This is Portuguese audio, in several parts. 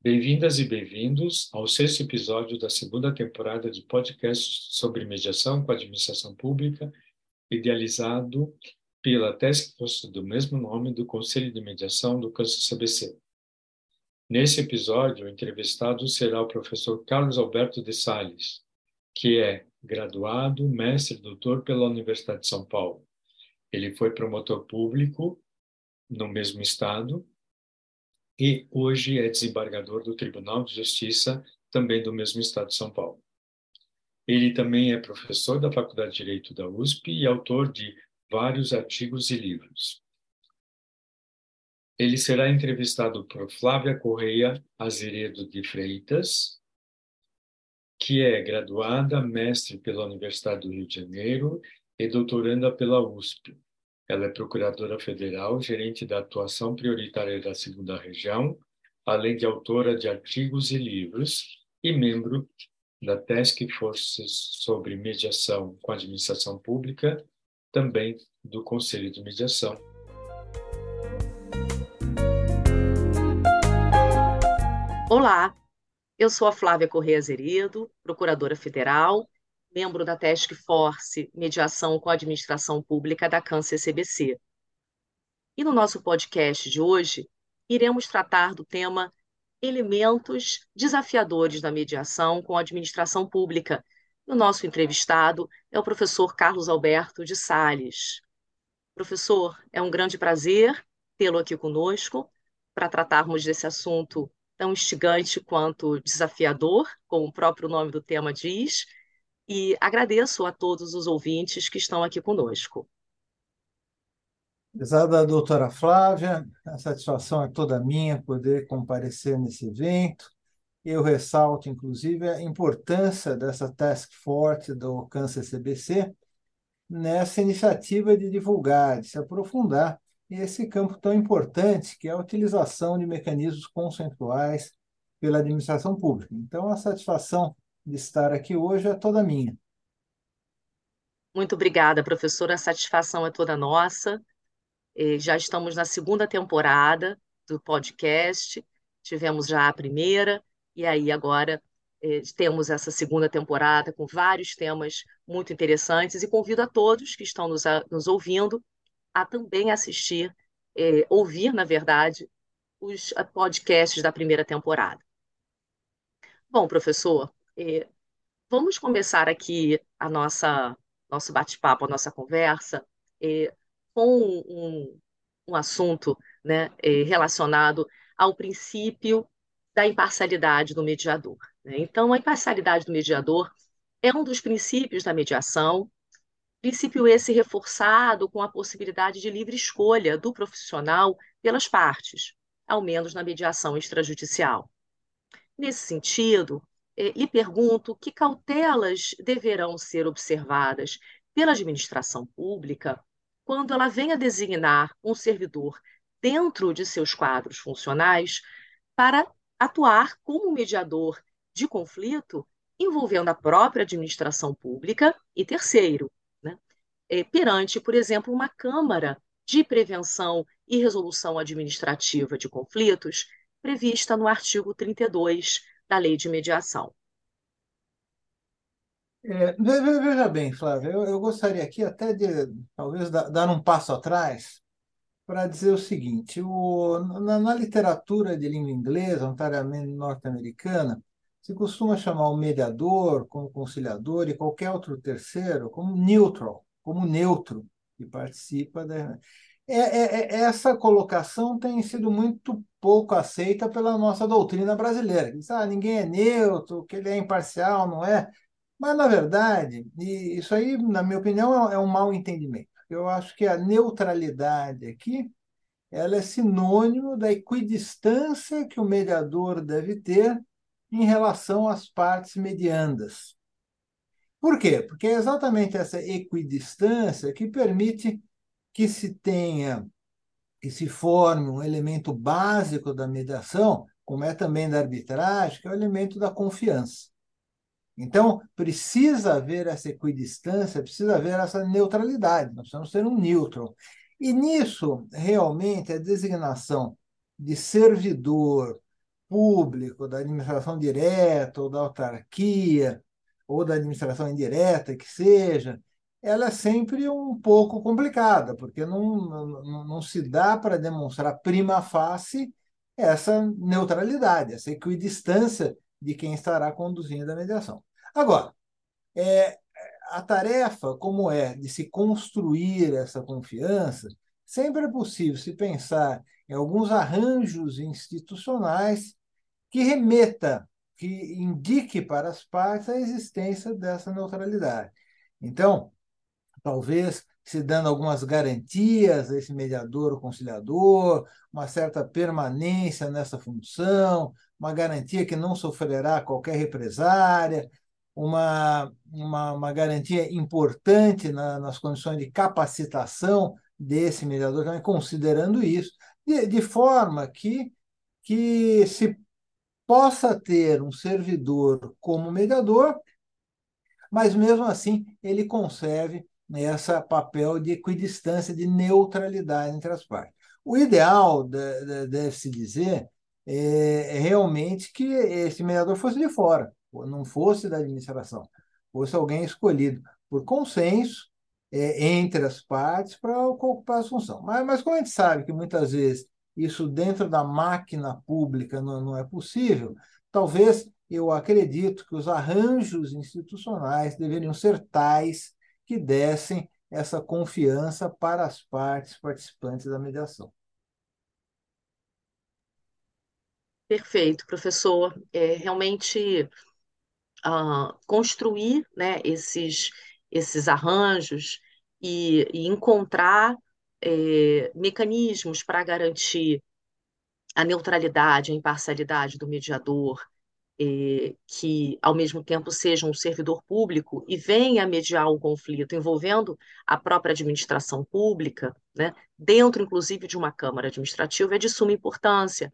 Bem-vindas e bem-vindos ao sexto episódio da segunda temporada de podcast sobre mediação com a administração pública, idealizado pela Task Force do mesmo nome do Conselho de Mediação do Câncer CBC. Nesse episódio, o entrevistado será o professor Carlos Alberto de Sales, que é graduado, mestre e doutor pela Universidade de São Paulo. Ele foi promotor público no mesmo estado e hoje é desembargador do Tribunal de Justiça, também do mesmo estado de São Paulo. Ele também é professor da Faculdade de Direito da USP e autor de vários artigos e livros. Ele será entrevistado por Flávia Correia Azeredo de Freitas, que é graduada, mestre pela Universidade do Rio de Janeiro e doutoranda pela USP. Ela é procuradora federal, gerente da atuação prioritária da segunda região, além de autora de artigos e livros e membro da Task Force sobre mediação com a administração pública, também do Conselho de Mediação. Olá, eu sou a Flávia Correia Zeredo, procuradora federal membro da Task Force Mediação com a Administração Pública da Câncer CBC. E no nosso podcast de hoje, iremos tratar do tema Elementos desafiadores da mediação com a administração pública. O nosso entrevistado é o professor Carlos Alberto de Sales. Professor, é um grande prazer tê-lo aqui conosco para tratarmos desse assunto tão instigante quanto desafiador, como o próprio nome do tema diz, e agradeço a todos os ouvintes que estão aqui conosco. Prezada doutora Flávia, a satisfação é toda minha poder comparecer nesse evento. Eu ressalto, inclusive, a importância dessa task force do Câncer CBC nessa iniciativa de divulgar, de se aprofundar esse campo tão importante que é a utilização de mecanismos conceituais pela administração pública. Então, a satisfação de estar aqui hoje é toda minha. Muito obrigada, professora. A satisfação é toda nossa. Já estamos na segunda temporada do podcast, tivemos já a primeira, e aí agora temos essa segunda temporada com vários temas muito interessantes, e convido a todos que estão nos, nos ouvindo a também assistir, ouvir, na verdade, os podcasts da primeira temporada. Bom, professor, é, vamos começar aqui a nossa nosso bate-papo, a nossa conversa, é, com um, um assunto né, é, relacionado ao princípio da imparcialidade do mediador. Né? Então, a imparcialidade do mediador é um dos princípios da mediação, princípio esse reforçado com a possibilidade de livre escolha do profissional pelas partes, ao menos na mediação extrajudicial. Nesse sentido, lhe pergunto que cautelas deverão ser observadas pela administração pública quando ela venha designar um servidor dentro de seus quadros funcionais para atuar como mediador de conflito envolvendo a própria administração pública e terceiro, né? é, perante, por exemplo, uma Câmara de Prevenção e Resolução Administrativa de Conflitos prevista no artigo 32 da lei de mediação. É, veja bem, Flávia, eu, eu, gostaria aqui até de talvez dar um passo atrás para dizer o seguinte: o, na, na, literatura de língua inglesa, notariamente norte-americana, se costuma chamar o mediador como conciliador e qualquer outro terceiro como neutral, como neutro, que participa da. É, é, é, essa colocação tem sido muito pouco aceita pela nossa doutrina brasileira. Diz, ah, ninguém é neutro, que ele é imparcial, não é? Mas, na verdade, isso aí, na minha opinião, é um mau entendimento. Eu acho que a neutralidade aqui ela é sinônimo da equidistância que o mediador deve ter em relação às partes mediandas. Por quê? Porque é exatamente essa equidistância que permite que se tenha, que se forme um elemento básico da mediação, como é também da arbitragem, que é o elemento da confiança. Então, precisa haver essa equidistância, precisa haver essa neutralidade, nós precisamos ser um neutro. E nisso, realmente, a designação de servidor público, da administração direta ou da autarquia, ou da administração indireta, que seja, ela é sempre um pouco complicada, porque não, não, não se dá para demonstrar prima facie essa neutralidade, essa equidistância de quem estará conduzindo a mediação. Agora, é, a tarefa, como é, de se construir essa confiança, sempre é possível se pensar em alguns arranjos institucionais que remeta, que indique para as partes a existência dessa neutralidade. Então, talvez se dando algumas garantias a esse mediador ou conciliador, uma certa permanência nessa função, uma garantia que não sofrerá qualquer represária, uma, uma, uma garantia importante na, nas condições de capacitação desse mediador, também considerando isso, de, de forma que, que se possa ter um servidor como mediador, mas mesmo assim ele conserve esse papel de equidistância, de neutralidade entre as partes. O ideal, deve-se dizer, é, é realmente que esse mediador fosse de fora, não fosse da administração, fosse alguém escolhido por consenso é, entre as partes para ocupar a função. Mas, mas como a gente sabe que muitas vezes isso dentro da máquina pública não, não é possível, talvez eu acredito que os arranjos institucionais deveriam ser tais que dessem essa confiança para as partes participantes da mediação. Perfeito, professor. É, realmente uh, construir né, esses, esses arranjos e, e encontrar é, mecanismos para garantir a neutralidade, a imparcialidade do mediador, é, que ao mesmo tempo seja um servidor público e venha mediar um conflito envolvendo a própria administração pública, né, dentro inclusive de uma Câmara Administrativa, é de suma importância,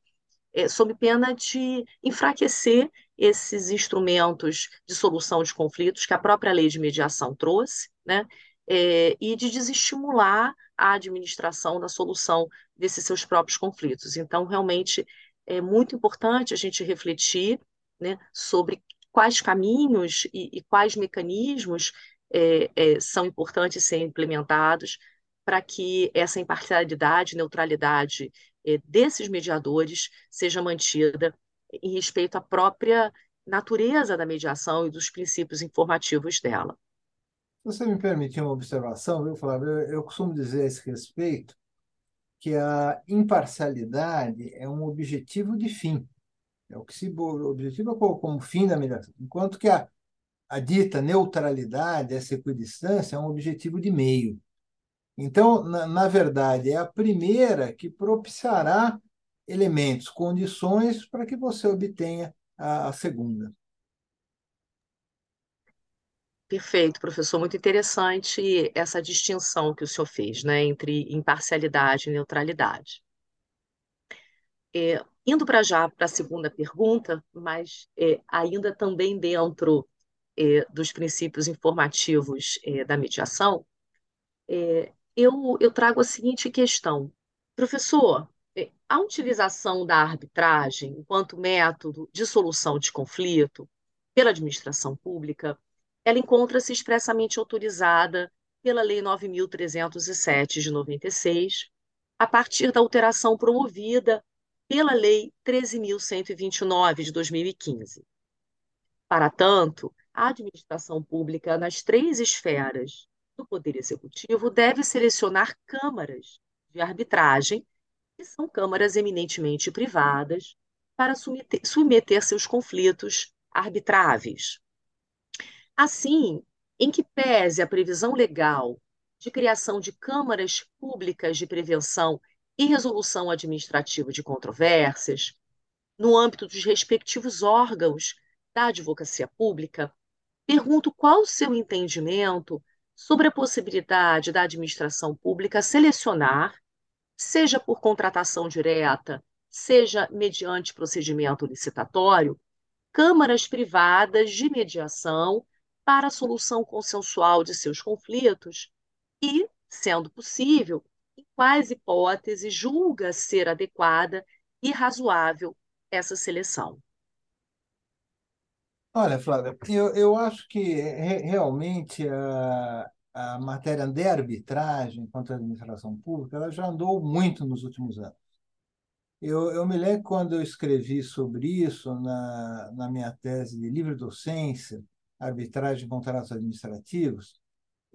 é, sob pena de enfraquecer esses instrumentos de solução de conflitos que a própria lei de mediação trouxe, né, é, e de desestimular a administração na solução desses seus próprios conflitos. Então, realmente, é muito importante a gente refletir né, sobre quais caminhos e, e quais mecanismos é, é, são importantes serem implementados para que essa imparcialidade, neutralidade é, desses mediadores seja mantida em respeito à própria natureza da mediação e dos princípios informativos dela. Você me permitir uma observação, viu, Flávio? Eu, eu costumo dizer a esse respeito que a imparcialidade é um objetivo de fim. É o que se objetiva como fim da mediação. Enquanto que a, a dita neutralidade, essa equidistância, é um objetivo de meio. Então, na, na verdade, é a primeira que propiciará elementos, condições para que você obtenha a, a segunda. Perfeito, professor. Muito interessante essa distinção que o senhor fez, né, entre imparcialidade e neutralidade. É, indo para já para a segunda pergunta, mas é, ainda também dentro é, dos princípios informativos é, da mediação, é, eu, eu trago a seguinte questão. Professor, é, a utilização da arbitragem enquanto método de solução de conflito pela administração pública ela encontra-se expressamente autorizada pela Lei 9.307 de 96, a partir da alteração promovida pela Lei 13.129 de 2015. Para tanto, a administração pública nas três esferas do Poder Executivo deve selecionar câmaras de arbitragem, que são câmaras eminentemente privadas, para submeter, submeter seus conflitos arbitráveis. Assim, em que pese a previsão legal de criação de câmaras públicas de prevenção e resolução administrativa de controvérsias, no âmbito dos respectivos órgãos da advocacia pública, pergunto qual o seu entendimento sobre a possibilidade da administração pública selecionar, seja por contratação direta, seja mediante procedimento licitatório, câmaras privadas de mediação para a solução consensual de seus conflitos e, sendo possível, quais hipóteses julga ser adequada e razoável essa seleção? Olha, Flávia, eu, eu acho que re, realmente a, a matéria de arbitragem contra a administração pública ela já andou muito nos últimos anos. Eu, eu me lembro quando eu escrevi sobre isso na, na minha tese de livre docência, arbitragem e contratos administrativos,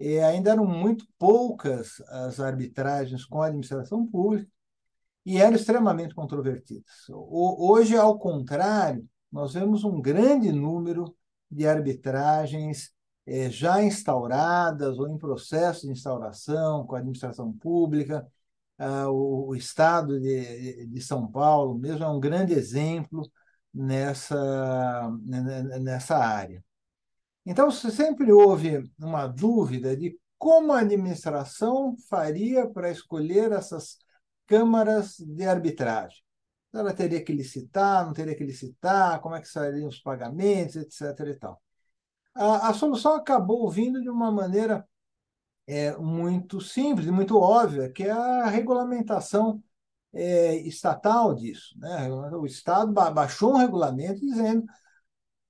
e ainda eram muito poucas as arbitragens com a administração pública e eram extremamente controvertidas. Hoje, ao contrário, nós vemos um grande número de arbitragens eh, já instauradas ou em processo de instauração com a administração pública. Ah, o, Estado de, de São Paulo mesmo é um grande exemplo nessa, nessa área. Então, sempre houve uma dúvida de como a administração faria para escolher essas câmaras de arbitragem ela teria que licitar, não teria que licitar, como é que seriam os pagamentos, etc. E tal. A, a solução acabou vindo de uma maneira é, muito simples e muito óbvia, que é a regulamentação é, estatal disso. Né? O Estado baixou um regulamento dizendo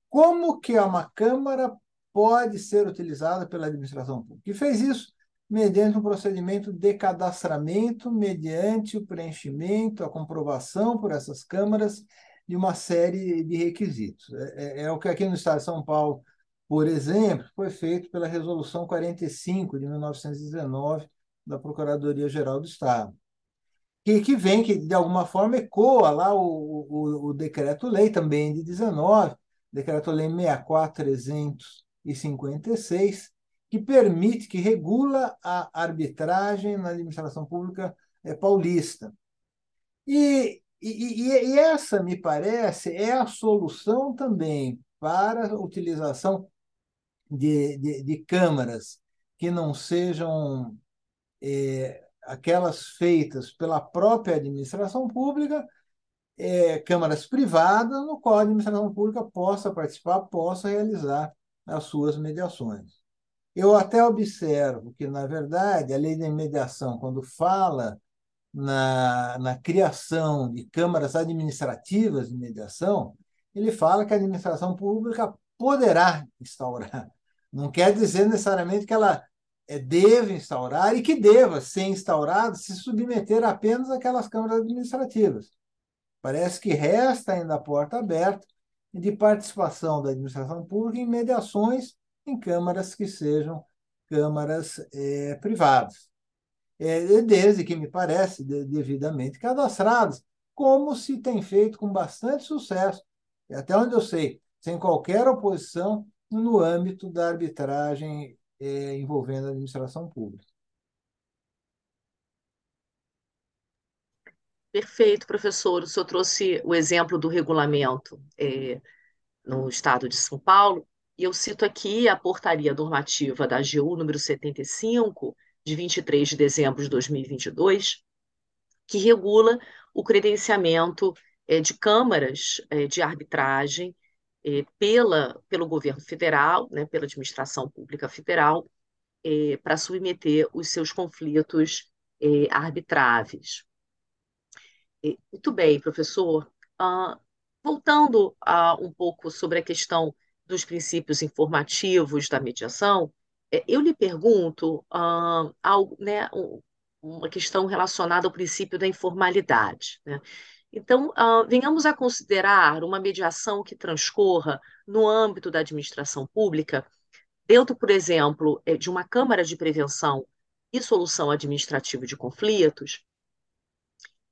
como que uma Câmara pode ser utilizada pela administração pública. E fez isso mediante um procedimento de cadastramento, mediante o preenchimento, a comprovação por essas câmaras de uma série de requisitos. É, é, é o que aqui no Estado de São Paulo, por exemplo, foi feito pela Resolução 45 de 1919 da Procuradoria-Geral do Estado, que, que vem, que de alguma forma ecoa lá o, o, o decreto-lei também de 19, decreto-lei 64.356, que permite, que regula a arbitragem na administração pública é, paulista. E, e, e, essa, me parece, é a solução também para a utilização de, de, de câmaras que não sejam é, aquelas feitas pela própria administração pública, é, câmaras privadas, no qual a administração pública possa participar, possa realizar as suas mediações. Eu até observo que, na verdade, a lei da mediação, quando fala na, na criação de câmaras administrativas de mediação, ele fala que a administração pública poderá instaurar. Não quer dizer necessariamente que ela é, deve instaurar e que deva ser instaurada se submeter apenas àquelas câmaras administrativas. Parece que resta ainda a porta aberta de participação da administração pública em mediações em câmaras que sejam câmaras é, privadas, é, desde que me parece de, devidamente cadastradas, como se tem feito com bastante sucesso, até onde eu sei, sem qualquer oposição no âmbito da arbitragem é, envolvendo a administração pública. Perfeito, professor. O senhor trouxe o exemplo do regulamento é, no estado de São Paulo. E eu cito aqui a portaria normativa da AGU número 75, de 23 de dezembro de 2022, que regula o credenciamento é, de câmaras é, de arbitragem pela, pelo governo federal, né, pela administração pública federal, para submeter os seus conflitos arbitráveis. Muito bem, professor. Uh, voltando a, um pouco sobre a questão dos princípios informativos da mediação, é, eu lhe pergunto ah, algo, né, uma questão relacionada ao princípio da informalidade. Né? Então, ah, venhamos a considerar uma mediação que transcorra no âmbito da administração pública, dentro, por exemplo, é, de uma Câmara de Prevenção e Solução Administrativa de Conflitos.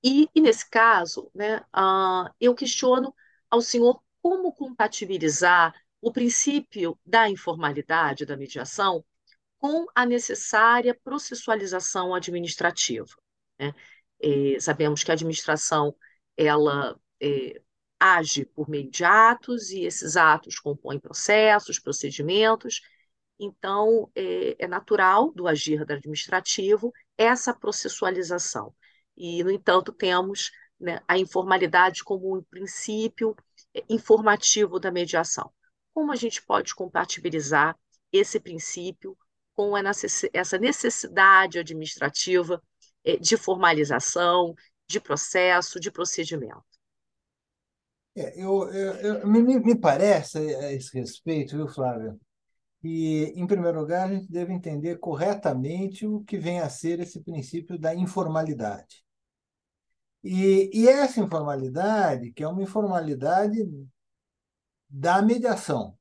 E, e nesse caso, né, ah, eu questiono ao senhor como compatibilizar o princípio da informalidade da mediação com a necessária processualização administrativa. Né? É, sabemos que a administração ela é, age por meio de atos e esses atos compõem processos, procedimentos. Então, é, é natural do agir administrativo essa processualização. E, no entanto, temos né, a informalidade como um princípio informativo da mediação como a gente pode compatibilizar esse princípio com essa necessidade administrativa eh, de formalização, de processo, de procedimento. É, eu, eu, eu- me, me parece a esse respeito, viu, Flávio, que, em primeiro lugar, a gente deve entender corretamente o que vem a ser esse princípio da informalidade. E, e essa informalidade, que é uma informalidade da mediação,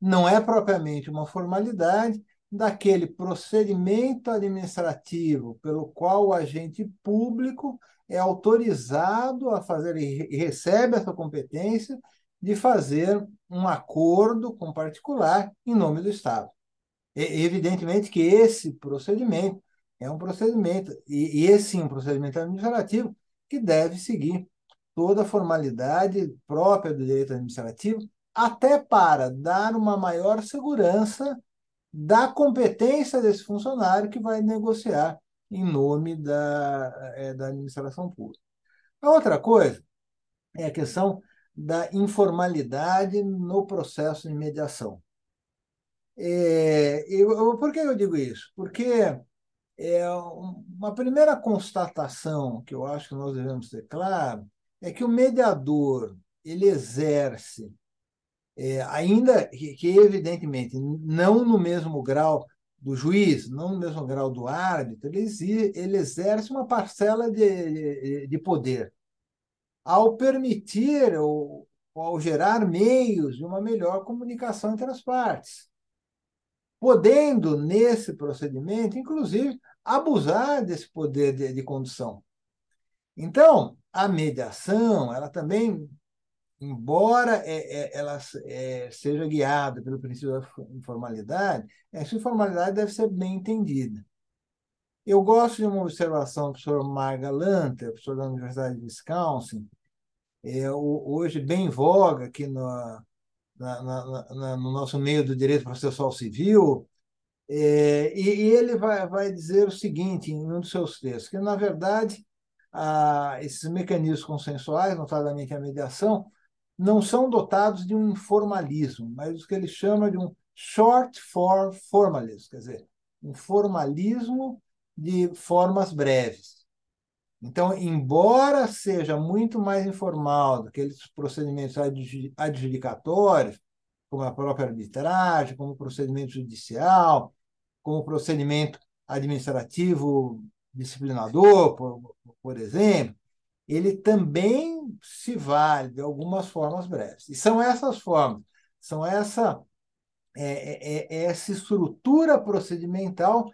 não é propriamente uma formalidade daquele procedimento administrativo pelo qual o agente público é autorizado a fazer e recebe essa competência de fazer um acordo com particular em nome do Estado. Evidentemente que esse procedimento é um procedimento, e esse sim, um procedimento administrativo, que deve seguir toda a formalidade própria do direito administrativo, até para dar uma maior segurança da competência desse funcionário que vai negociar em nome da, é, da administração pública. A outra coisa é a questão da informalidade no processo de mediação. É, eu, por que eu digo isso? Porque é, uma primeira constatação que eu acho que nós devemos ter claro é que o mediador ele exerce, é, ainda que, que, evidentemente não no mesmo grau do juiz, não no mesmo grau do árbitro, ele, ele exerce uma parcela de, de poder ao permitir ou ao gerar meios de uma melhor comunicação entre as partes podendo, nesse procedimento, inclusive, abusar desse poder de, de condução. Então, a mediação, ela também, embora é, é, ela é, seja guiada pelo princípio da informalidade, essa informalidade deve ser bem entendida. Eu gosto de uma observação do professor Marga Lanter, professor da Universidade de Wisconsin, é, hoje bem em voga aqui no, na, na, na, no nosso meio do direito processual civil, é, e, e, ele vai, vai dizer o seguinte em um dos seus textos, que, na verdade, a, esses mecanismos consensuais, notadamente a mediação, não são dotados de um informalismo, mas o que ele chama de um short form formalism, quer dizer, um formalismo de formas breves. Então, embora seja muito mais informal do que aqueles procedimentos adjudicatórios, como a própria arbitragem, como o procedimento judicial, como o procedimento administrativo disciplinador, por, por exemplo, ele também se vale de algumas formas breves. E são essas formas, são essa, é, é, é essa estrutura procedimental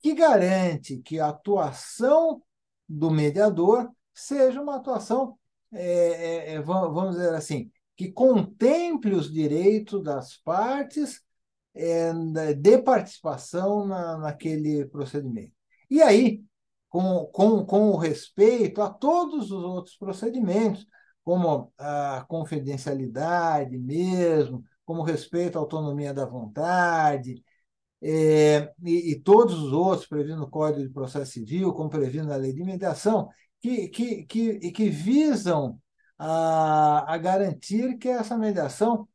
que garante que a atuação do mediador seja uma atuação, é, é, é vamos dizer assim, que contemple os direitos das partes é, de participação na, naquele procedimento. E aí, com, com, com o respeito a todos os outros procedimentos, como a confidencialidade mesmo, como respeito à autonomia da vontade, é, e, e, todos os outros previstos no Código de Processo Civil, como previsto na Lei de Mediação, que, que, que, que visam a, a garantir que essa mediação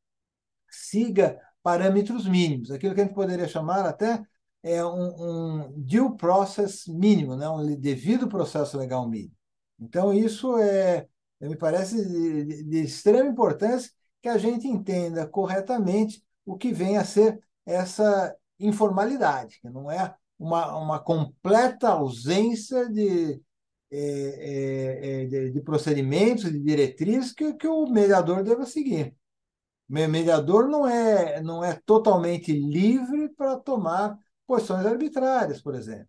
siga parâmetros mínimos, aquilo que a gente poderia chamar até é um, um due process mínimo, né? um devido processo legal mínimo. Então, isso é, me parece de, de extrema importância que a gente entenda corretamente o que vem a ser essa informalidade, que não é uma, uma completa ausência de, é, é, é, de, de, procedimentos, de diretrizes que, que o mediador deva seguir. Mediador não é, não é totalmente livre para tomar posições arbitrárias, por exemplo,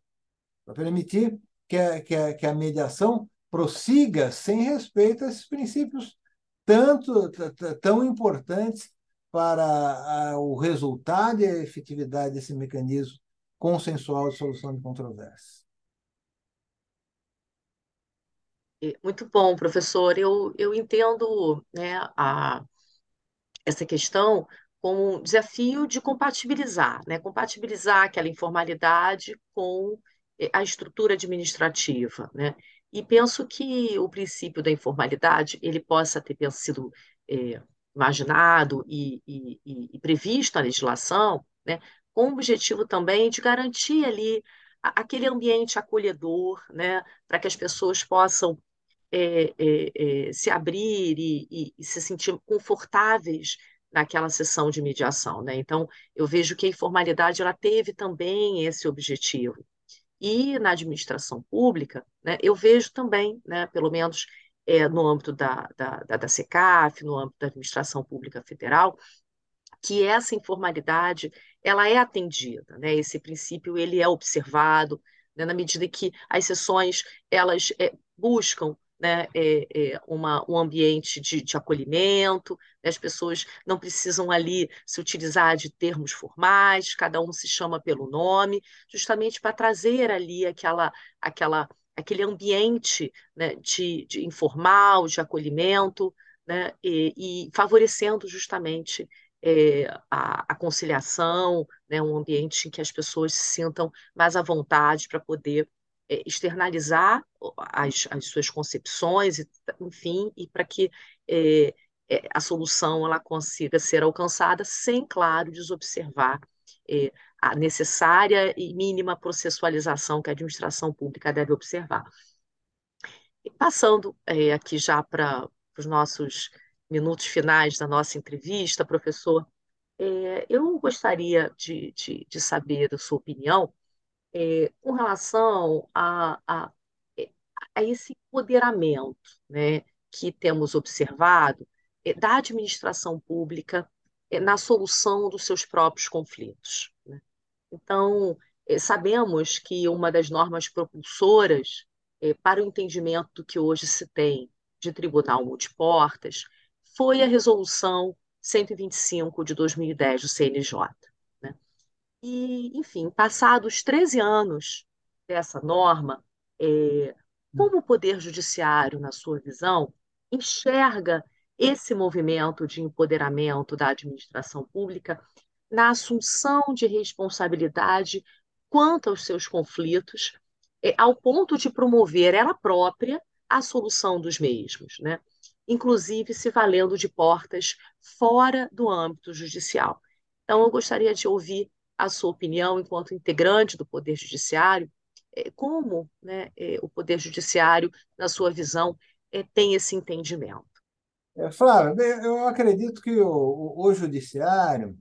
para permitir que a, que, a, que a mediação prossiga sem respeito a esses princípios tanto tão importantes para a, o resultado e a efetividade desse mecanismo consensual de solução de controvérsias. Muito bom, professor. Eu, eu entendo né, a, essa questão como um desafio de compatibilizar, né? compatibilizar aquela informalidade com eh, a estrutura administrativa, né? E penso que o princípio da informalidade ele possa ter sido é, imaginado e, e, e, previsto na legislação, né? Com o objetivo também de garantir ali aquele ambiente acolhedor, né? Para que as pessoas possam é, é, é, se abrir e, e, e, se sentir confortáveis naquela sessão de mediação, né? Então, eu vejo que a informalidade ela teve também esse objetivo. E na administração pública, né, eu vejo também, né, pelo menos é, no âmbito da, da, da, da no âmbito da administração pública federal, que essa informalidade ela é atendida, né? Esse princípio ele é observado, né? na medida que as sessões elas é, buscam né, é, é uma, um ambiente de, de acolhimento, né, as pessoas não precisam ali se utilizar de termos formais, cada um se chama pelo nome, justamente para trazer ali aquela, aquela, aquele ambiente né, de, de informal, de acolhimento, né, e, e favorecendo justamente é, a, a, conciliação, né, um ambiente em que as pessoas se sintam mais à vontade para poder externalizar as, as, suas concepções, enfim, e para que é, é, a solução ela consiga ser alcançada sem, claro, desobservar é, a necessária e mínima processualização que a administração pública deve observar. E passando é, aqui já para os nossos minutos finais da nossa entrevista, professor, é, eu gostaria de, de, de, saber a sua opinião é, com relação a, a, a, esse empoderamento né, que temos observado é, da administração pública é, na solução dos seus próprios conflitos. Né? Então, é, sabemos que uma das normas propulsoras é, para o entendimento do que hoje se tem de tribunal multiportas foi a resolução 125 de 2010 do CNJ. E, enfim, passados 13 anos dessa norma, é, como o Poder Judiciário, na sua visão, enxerga esse movimento de empoderamento da administração pública na assunção de responsabilidade quanto aos seus conflitos, é, ao ponto de promover ela própria a solução dos mesmos. Né? inclusive se valendo de portas fora do âmbito judicial. Então, eu gostaria de ouvir a sua opinião, enquanto integrante do Poder Judiciário, é, como né, é, o Poder Judiciário, na sua visão, é, tem esse entendimento. É, Flávio, eu acredito que o, o Judiciário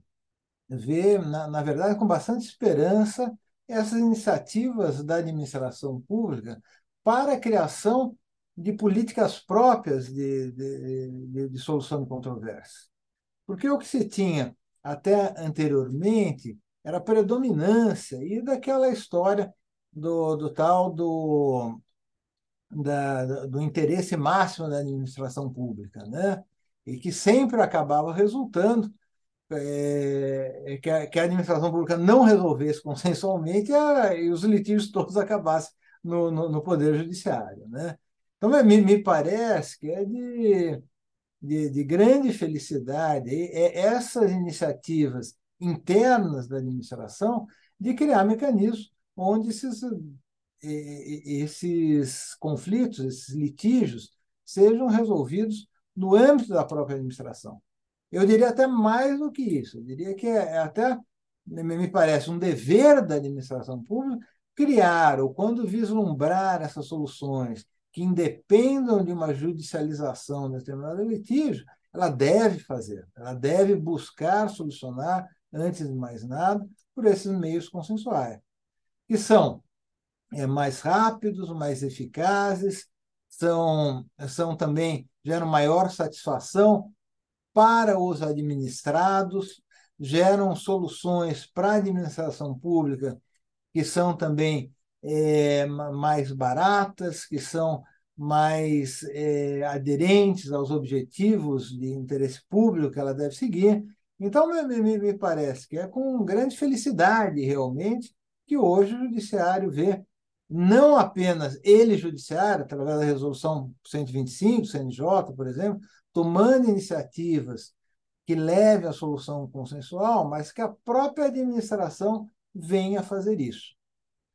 vê, na, na verdade, com bastante esperança essas iniciativas da administração pública para a criação de políticas próprias de, de, de, de solução de controvérsias. Porque o que se tinha até anteriormente era predominância e daquela história do, do tal do, da, do interesse máximo da administração pública, né? e que sempre acabava resultando é, que, a, que, a, administração pública não resolvesse consensualmente a, e os litígios todos acabassem no, no, no Poder Judiciário. Né? Então, me, me parece que é de, de, de grande felicidade é essas iniciativas internas da administração de criar mecanismos onde esses, esses conflitos, esses litígios, sejam resolvidos no âmbito da própria administração. Eu diria até mais do que isso. Eu diria que é, é até, me parece, um dever da administração pública criar, ou quando vislumbrar essas soluções que independam de uma judicialização de determinado litígio, ela deve fazer, ela deve buscar solucionar, antes de mais nada, por esses meios consensuais, que são é, mais rápidos, mais eficazes, são, são também geram maior satisfação para os administrados, geram soluções para a administração pública que são também é, mais baratas, que são mais é, aderentes aos objetivos de interesse público que ela deve seguir. Então, me, me, me parece que é com grande felicidade, realmente, que hoje o Judiciário vê não apenas ele, Judiciário, através da Resolução 125, CNJ, por exemplo, tomando iniciativas que levem à solução consensual, mas que a própria administração venha fazer isso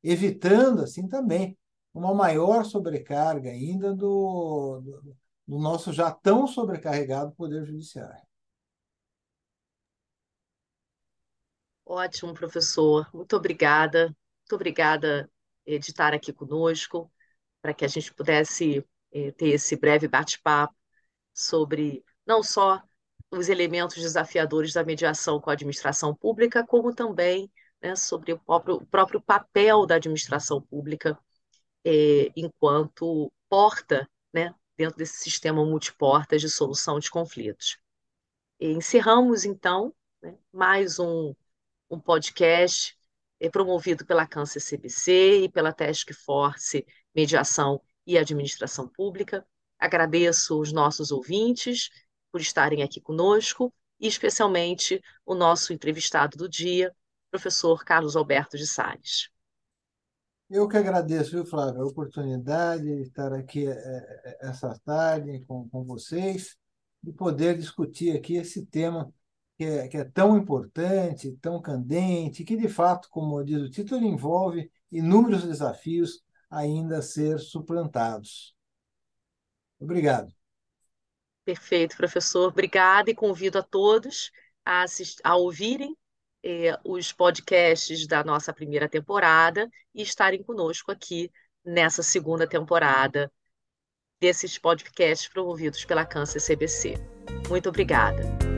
evitando assim também uma maior sobrecarga ainda do, do, do nosso já tão sobrecarregado Poder Judiciário. Ótimo, professor. Muito obrigada. Muito obrigada eh, de estar aqui conosco, para que a gente pudesse é, ter esse breve bate-papo sobre não só os elementos desafiadores da mediação com a administração pública, como também né, sobre o próprio, próprio, papel da administração pública é, enquanto porta né, dentro desse sistema multiportas de solução de conflitos. E encerramos, então, né, mais um, um podcast é, promovido pela Câncer CBC e pela Task Force Mediação e Administração Pública. Agradeço os nossos ouvintes por estarem aqui conosco e especialmente o nosso entrevistado do dia, professor Carlos Alberto de Salles. Eu que agradeço, viu, Flávio, a oportunidade de estar aqui é, é, essa tarde com, com vocês e poder discutir aqui esse tema que é, que é tão importante, tão candente, que de fato, como diz o título, envolve inúmeros desafios ainda a ser suplantados. Obrigado. Perfeito, professor. Obrigada e convido a todos a, a ouvirem eh, os podcasts da nossa primeira temporada e estarem conosco aqui nessa segunda temporada desses podcasts promovidos pela Câncer CBC. Muito obrigada.